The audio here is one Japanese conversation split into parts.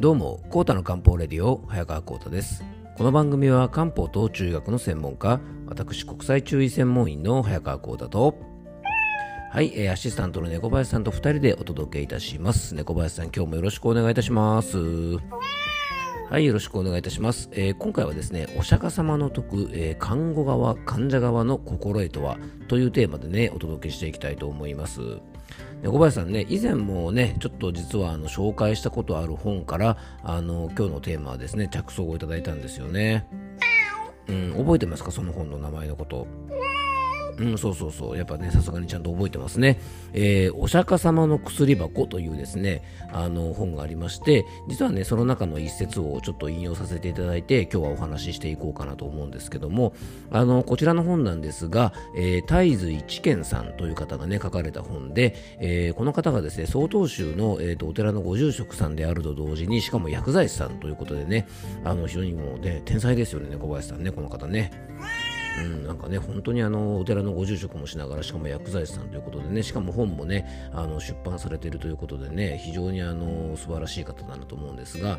どうも、コータの漢方レディオ、早川コータです。この番組は漢方と中学の専門家、私国際中医専門員の早川コータと、はい、えー、アシスタントの猫林さんと2人でお届けいたします。猫林さん、今日もよろしくお願いいたします。はい、よろしくお願いいたします。えー、今回はですね、お釈迦様の説く、えー、看護側、患者側の心得とはというテーマでね、お届けしていきたいと思います。小林さんね、以前もね、ちょっと実はあの紹介したことある本から、あの今日のテーマはですね、着想をいただいたんですよね。うん、覚えてますか、その本の名前のこと。うん、そうそうそう。やっぱね、さすがにちゃんと覚えてますね。えー、お釈迦様の薬箱というですね、あの本がありまして、実はね、その中の一節をちょっと引用させていただいて、今日はお話ししていこうかなと思うんですけども、あの、こちらの本なんですが、えー、大豆一賢さんという方がね、書かれた本で、えー、この方がですね、曹洞宗の、えーと、お寺のご住職さんであると同時に、しかも薬剤師さんということでね、あの、非常にもうね、天才ですよね、小林さんね、この方ね。うん、なんかね、本当にあのお寺のご住職もしながら、しかも薬剤師さんということでね、しかも本もね、あの出版されているということでね、非常にあの素晴らしい方だなと思うんですが、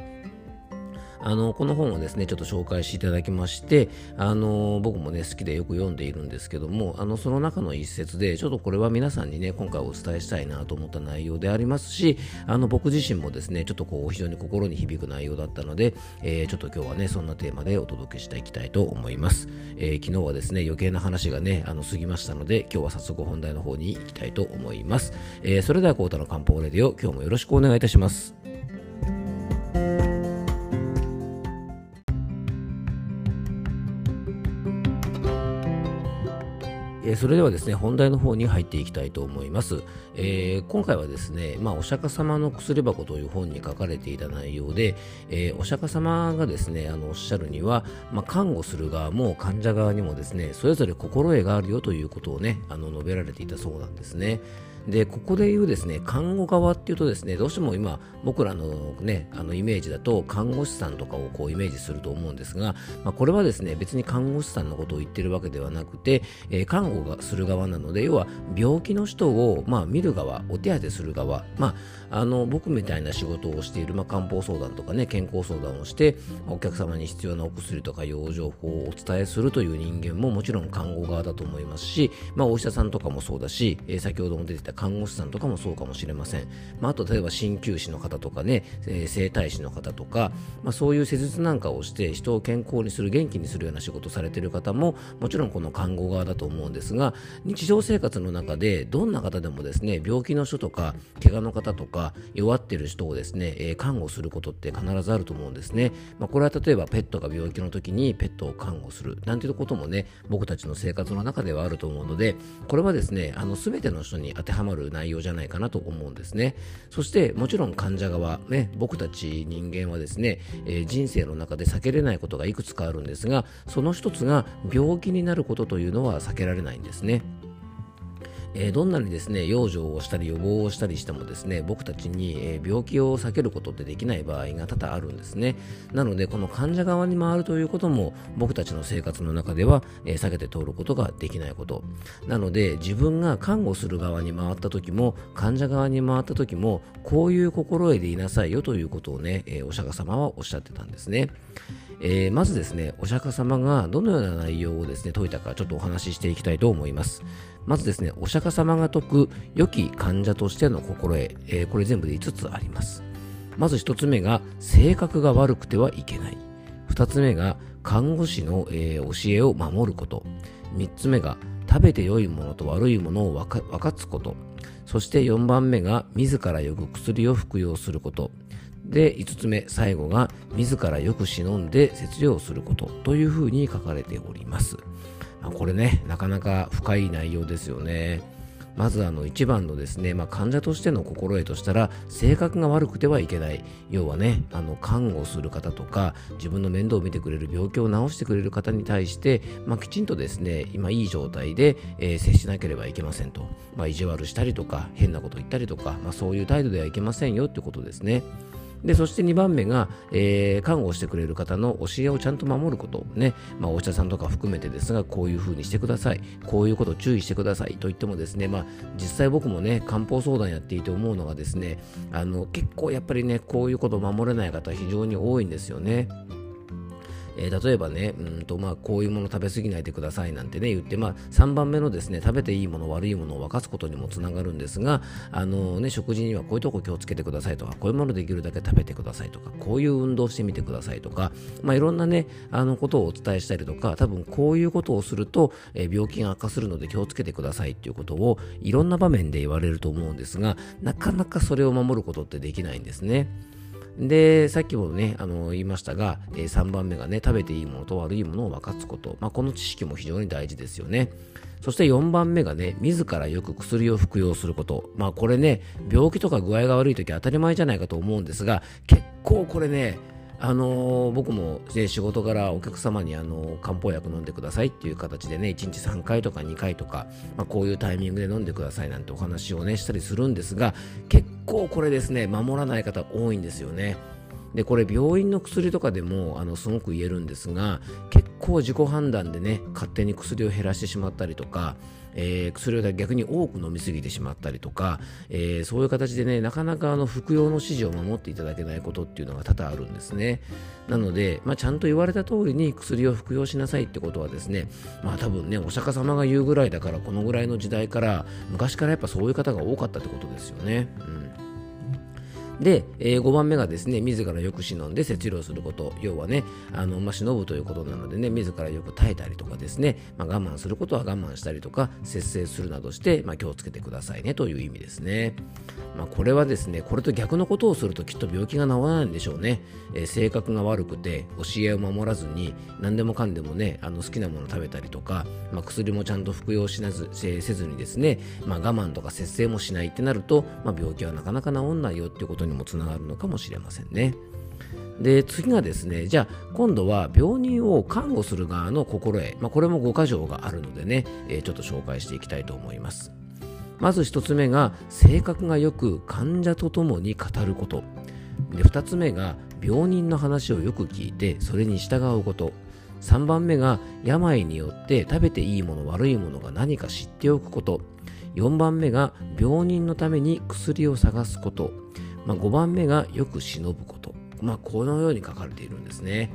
あのこの本をですねちょっと紹介していただきましてあの僕もね好きでよく読んでいるんですけどもあのその中の一節でちょっとこれは皆さんにね今回お伝えしたいなと思った内容でありますしあの僕自身もですねちょっとこう非常に心に響く内容だったので、えー、ちょっと今日はねそんなテーマでお届けしていきたいと思います、えー、昨日はですね余計な話がねあの過ぎましたので今日は早速本題の方に行きたいと思います、えー、それではコータの漢方レディオ今日もよろしくお願いいたします。えそれではですね本題の方に入っていきたいと思います、えー、今回はですね、まあ、お釈迦様の薬箱という本に書かれていた内容で、えー、お釈迦様がですねあのおっしゃるには、まあ、看護する側も患者側にもですねそれぞれ心得があるよということをねあの述べられていたそうなんですね。でここで言うですね看護側っていうとですねどうしても今僕らのねあのイメージだと看護師さんとかをこうイメージすると思うんですが、まあ、これはですね別に看護師さんのことを言ってるわけではなくて、えー、看護がする側なので要は病気の人を、まあ、見る側お手当てする側、まあ、あの僕みたいな仕事をしている、まあ、漢方相談とかね健康相談をしてお客様に必要なお薬とか養生法をお伝えするという人間ももちろん看護側だと思いますし、まあ、お医者さんとかもそうだし、えー、先ほども出てた看護師さんとかもそうかもしれません。まあ、あと、例えば鍼灸師の方とかね、え、整体師の方とか、まあ、そういう施術なんかをして人を健康にする、元気にするような仕事されてる方も、もちろんこの看護側だと思うんですが、日常生活の中でどんな方でもですね、病気の人とか、怪我の方とか、弱ってる人をですね、え、看護することって必ずあると思うんですね。まあ、これは例えばペットが病気の時にペットを看護する、なんていうこともね、僕たちの生活の中ではあると思うので、これはですね、あの、すべての人に当てはまる内容じゃないかなと思うんですね。そしてもちろん患者側、ね、僕たち人間はですね、えー、人生の中で避けれないことがいくつかあるんですが、その一つが病気になることというのは避けられないんですね。えー、どんなにですね養生をしたり予防をしたりしてもですね僕たちに、えー、病気を避けることってできない場合が多々あるんですね。なのでこの患者側に回るということも僕たちの生活の中では、えー、避けて通ることができないこと。なので自分が看護する側に回った時も患者側に回った時もこういう心得でいなさいよということをね、えお釈迦様はおっしゃってたんですね。えー、まずですね、お釈迦様がどのような内容をですね、説いたかちょっとお話ししていきたいと思います。まずですね、お釈迦様が説く良き患者としての心得、えー、これ全部で5つあります。まず1つ目が、性格が悪くてはいけない。2つ目が、看護師の、えー、教えを守ること。3つ目が、食べて良いものと悪いものを分かつこと。そして4番目が、自らよく薬を服用すること。で、5つ目、最後が、自らよく忍んで節量することというふうに書かれております。これね、なかなか深い内容ですよね。まずあの一番のですね、まあ、患者としての心得としたら性格が悪くてはいけない要はねあの看護する方とか自分の面倒を見てくれる病気を治してくれる方に対して、まあ、きちんとですね今いい状態で、えー、接しなければいけませんと、まあ、意地悪したりとか変なこと言ったりとか、まあ、そういう態度ではいけませんよってことですね。でそして2番目が、えー、看護してくれる方の教えをちゃんと守ることね、まあ、お医者さんとか含めてですがこういうふうにしてください。こういうこと注意してください。と言ってもですね、まあ、実際僕もね漢方相談やっていて思うのがですねあの結構やっぱりねこういうことを守れない方非常に多いんですよね。えー、例えばね、うんとまあ、こういうもの食べ過ぎないでくださいなんてね言って、まあ、3番目のですね食べていいもの悪いものを分かつことにもつながるんですがあの、ね、食事にはこういうとこ気をつけてくださいとかこういうものできるだけ食べてくださいとかこういう運動してみてくださいとか、まあ、いろんなねあのことをお伝えしたりとか多分こういうことをすると、えー、病気が悪化するので気をつけてくださいっていうことをいろんな場面で言われると思うんですがなかなかそれを守ることってできないんですね。で、さっきもね、あの言いましたが、えー、3番目がね、食べていいものと悪いものを分かつこと。まあ、この知識も非常に大事ですよね。そして4番目がね、自らよく薬を服用すること。まあこれね、病気とか具合が悪い時当たり前じゃないかと思うんですが、結構これね、あのー、僕も、ね、仕事からお客様に、あのー、漢方薬飲んでくださいっていう形でね、1日3回とか2回とか、まあ、こういうタイミングで飲んでくださいなんてお話をね、したりするんですが、結構これですね、守らない方多いんですよね。でこれ病院の薬とかでもあのすごく言えるんですが結構自己判断でね勝手に薬を減らしてしまったりとかえー、薬を逆に多く飲みすぎてしまったりとか、えー、そういう形でね、なかなかあの服用の指示を守っていただけないことっていうのが多々あるんですね。なので、まあ、ちゃんと言われた通りに薬を服用しなさいってことはですね、まあ多分ね、お釈迦様が言うぐらいだから、このぐらいの時代から、昔からやっぱそういう方が多かったってことですよね。うんで、えー、5番目がですね、自らよく忍んで節量すること。要はね、あの、まあ、忍ぶということなのでね、自らよく耐えたりとかですね、まあ、我慢することは我慢したりとか、節制するなどして、まあ、気をつけてくださいねという意味ですね。まあ、これはですね、これと逆のことをするときっと病気が治らないんでしょうね。えー、性格が悪くて、教えを守らずに、何でもかんでもね、あの好きなもの食べたりとか、まあ、薬もちゃんと服用しなずせずにですね、まあ、我慢とか節制もしないってなると、まあ、病気はなかなか治んないよっていうことにもつながるのかもしれませんね。で次がですねじゃあ今度は病人を看護する側の心得、まあ、これも5箇条があるのでね、えー、ちょっと紹介していきたいと思います。まず1つ目が性格がよく患者と共に語ること。で2つ目が病人の話をよく聞いてそれに従うこと。3番目が病によって食べていいもの悪いものが何か知っておくこと。4番目が病人のために薬を探すこと。まあ、5番目がよく忍ぶこと、まあ、このように書かれているんですね。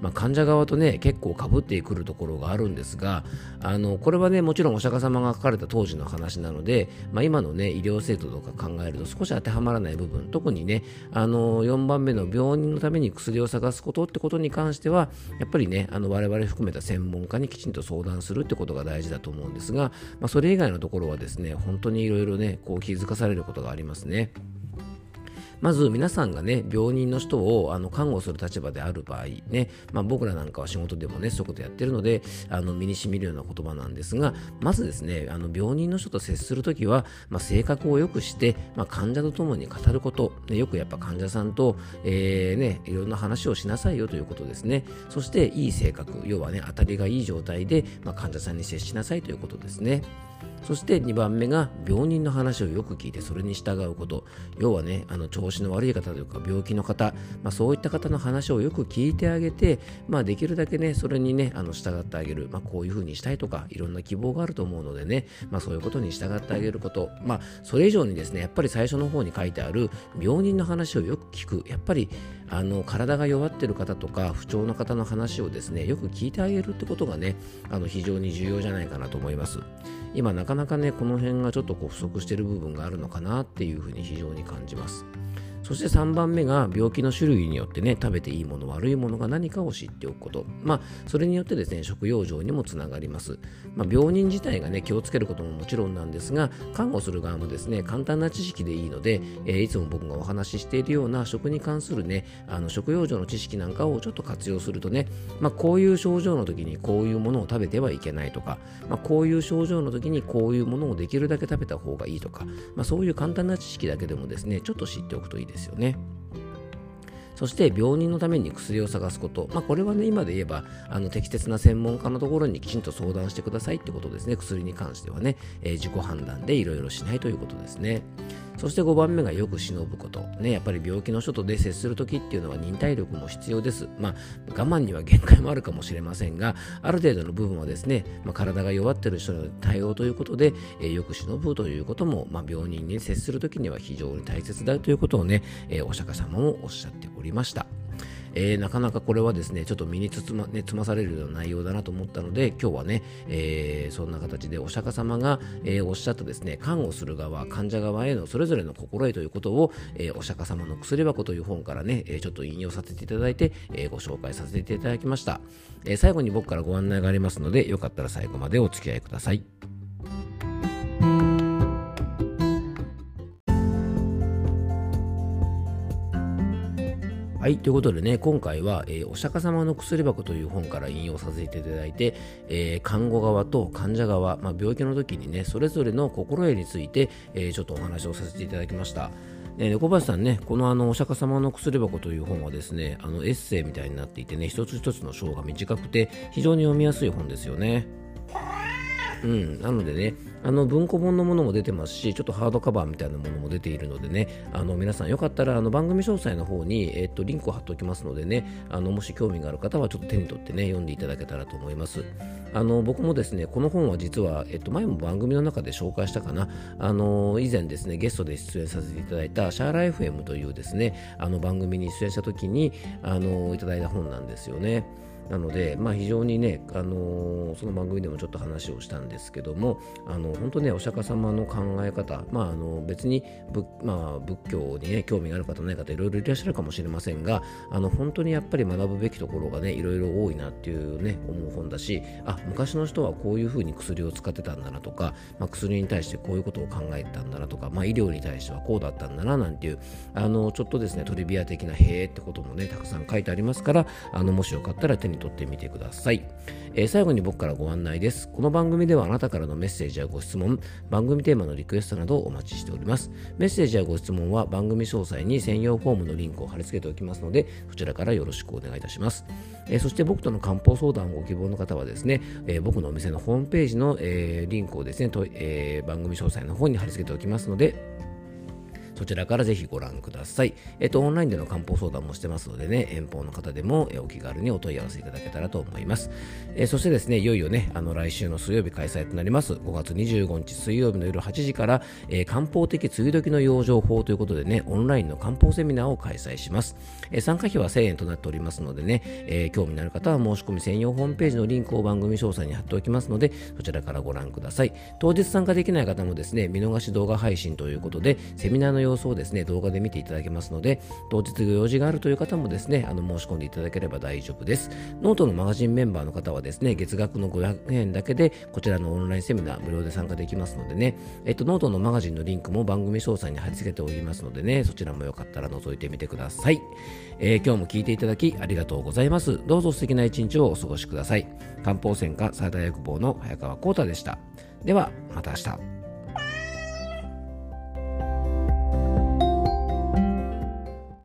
まあ、患者側とね結構かぶってくるところがあるんですがあのこれはねもちろんお釈迦様が書かれた当時の話なので、まあ、今のね医療制度とか考えると少し当てはまらない部分特にねあの4番目の病人のために薬を探すことってことに関してはやっぱりねあの我々含めた専門家にきちんと相談するってことが大事だと思うんですが、まあ、それ以外のところはですね本当にいろいろねこう気づかされることがありますね。まず皆さんがね、病人の人をあの看護する立場である場合ね、まあ、僕らなんかは仕事でもね、そういうことやってるので、あの身に染みるような言葉なんですが、まずですね、あの病人の人と接するときは、まあ、性格を良くして、まあ、患者と共に語ること、ね、よくやっぱ患者さんと、えー、ね、いろんな話をしなさいよということですね。そして、いい性格、要はね、当たりがいい状態で、まあ、患者さんに接しなさいということですね。そして2番目が病人の話をよく聞いてそれに従うこと要はねあの調子の悪い方というか病気の方、まあ、そういった方の話をよく聞いてあげて、まあ、できるだけねそれにねあの従ってあげる、まあ、こういうふうにしたいとかいろんな希望があると思うのでね、まあ、そういうことに従ってあげること、まあ、それ以上にですねやっぱり最初の方に書いてある病人の話をよく聞く。やっぱりあの体が弱ってる方とか不調の方の話をですねよく聞いてあげるってことがねあの非常に重要じゃないかなと思います。今なかなかねこの辺がちょっとこう不足してる部分があるのかなっていうふうに非常に感じます。そして3番目が病気の種類によってね、食べていいもの、悪いものが何かを知っておくこと。まあ、それによってですね、食用上にもつながります。まあ、病人自体がね、気をつけることももちろんなんですが、看護する側もですね、簡単な知識でいいので、えー、いつも僕がお話ししているような食に関するね、あの食用上の知識なんかをちょっと活用するとね、まあ、こういう症状の時にこういうものを食べてはいけないとか、まあ、こういう症状の時にこういうものをできるだけ食べた方がいいとか、まあ、そういう簡単な知識だけでもですね、ちょっと知っておくといいですですよね。そして病人のために薬を探すこと、まあ、これはね今で言えばあの適切な専門家のところにきちんと相談してくださいってことですね。薬に関してはね、えー、自己判断でいろいろしないということですね。そして5番目がよく忍ぶこと。ね、やっぱり病気の人とで接するときっていうのは忍耐力も必要です。まあ、我慢には限界もあるかもしれませんが、ある程度の部分はですね、まあ、体が弱っている人の対応ということで、えー、よく忍ぶということも、まあ、病人に接するときには非常に大切だということをね、えー、お釈迦様もおっしゃっておりました。えー、なかなかこれはですね、ちょっと身につま,、ね、つまされるような内容だなと思ったので、今日はね、えー、そんな形でお釈迦様が、えー、おっしゃったですね、看護する側、患者側へのそれぞれの心得ということを、えお釈迦様の薬箱という本からね、えちょっと引用させていただいて、えご紹介させていただきました、え最後に僕からご案内がありますので、よかったら最後までお付き合いください。はい、ということでね、今回は、えー、お釈迦様の薬箱という本から引用させていただいて、えー、看護側と患者側、まあ、病気の時にね、それぞれの心得について、えー、ちょっとお話をさせていただきました。えー、小林さんね、このあのお釈迦様の薬箱という本はですね、あのエッセイみたいになっていてね、一つ一つの章が短くて非常に読みやすい本ですよね。うん、なのでね、あの文庫本のものも出てますし、ちょっとハードカバーみたいなものも出ているのでね、あの皆さんよかったらあの番組詳細の方に、えっと、リンクを貼っておきますのでね、あのもし興味がある方はちょっと手に取ってね、読んでいただけたらと思います。あの僕もですね、この本は実は、えっと、前も番組の中で紹介したかな、あの以前ですね、ゲストで出演させていただいたシャーラ FM というですね、あの番組に出演した時に、あのいただいた本なんですよね。なので、まあ、非常にね、あのー、その番組でもちょっと話をしたんですけども、あの本当ね、お釈迦様の考え方、まあ、あの別に仏,、まあ、仏教に、ね、興味がある方、ない方、いろいろいらっしゃるかもしれませんが、あの本当にやっぱり学ぶべきところがね、いろいろ多いなっていうね、思う本だし、あ昔の人はこういうふうに薬を使ってたんだなとか、まあ、薬に対してこういうことを考えてたんだなとか、まあ、医療に対してはこうだったんだななんていう、あのちょっとですね、トリビア的なへえってこともね、たくさん書いてありますから、あのもしよかったら手に取ってみてください。えー、最後に僕からご案内です。この番組ではあなたからのメッセージやご質問、番組テーマのリクエストなどをお待ちしております。メッセージやご質問は番組詳細に専用フォームのリンクを貼り付けておきますので、そちらからよろしくお願いいたします。えー、そして僕との漢方相談をご希望の方はですね、えー、僕のお店のホームページの、えリンクをですね、とえ番組詳細の方に貼り付けておきますので、そちらからぜひご覧ください。えっと、オンラインでの漢方相談もしてますのでね、遠方の方でもお気軽にお問い合わせいただけたらと思います。えそしてですね、いよいよね、あの、来週の水曜日開催となります、5月25日水曜日の夜8時から、えー、漢方的梅雨時の養生法ということでね、オンラインの漢方セミナーを開催します。え参加費は1000円となっておりますのでね、えー、興味のある方は申し込み専用ホームページのリンクを番組詳細に貼っておきますので、そちらからご覧ください。当日参加できない方もですね、見逃し動画配信ということで、セミナーの様子をですね、動画で見ていただけますので、当日ご用事があるという方もですね、あの申し込んでいただければ大丈夫です。ノートのマガジンメンバーの方はですね、月額の500円だけで、こちらのオンラインセミナー無料で参加できますのでね、えっと、ノートのマガジンのリンクも番組詳細に貼り付けておりますのでね、そちらもよかったら覗いてみてください。えー、今日も聞いていただきありがとうございます。どうぞ素敵な一日をお過ごしください。漢方専科最大薬房の早川幸太でした。では、また明日。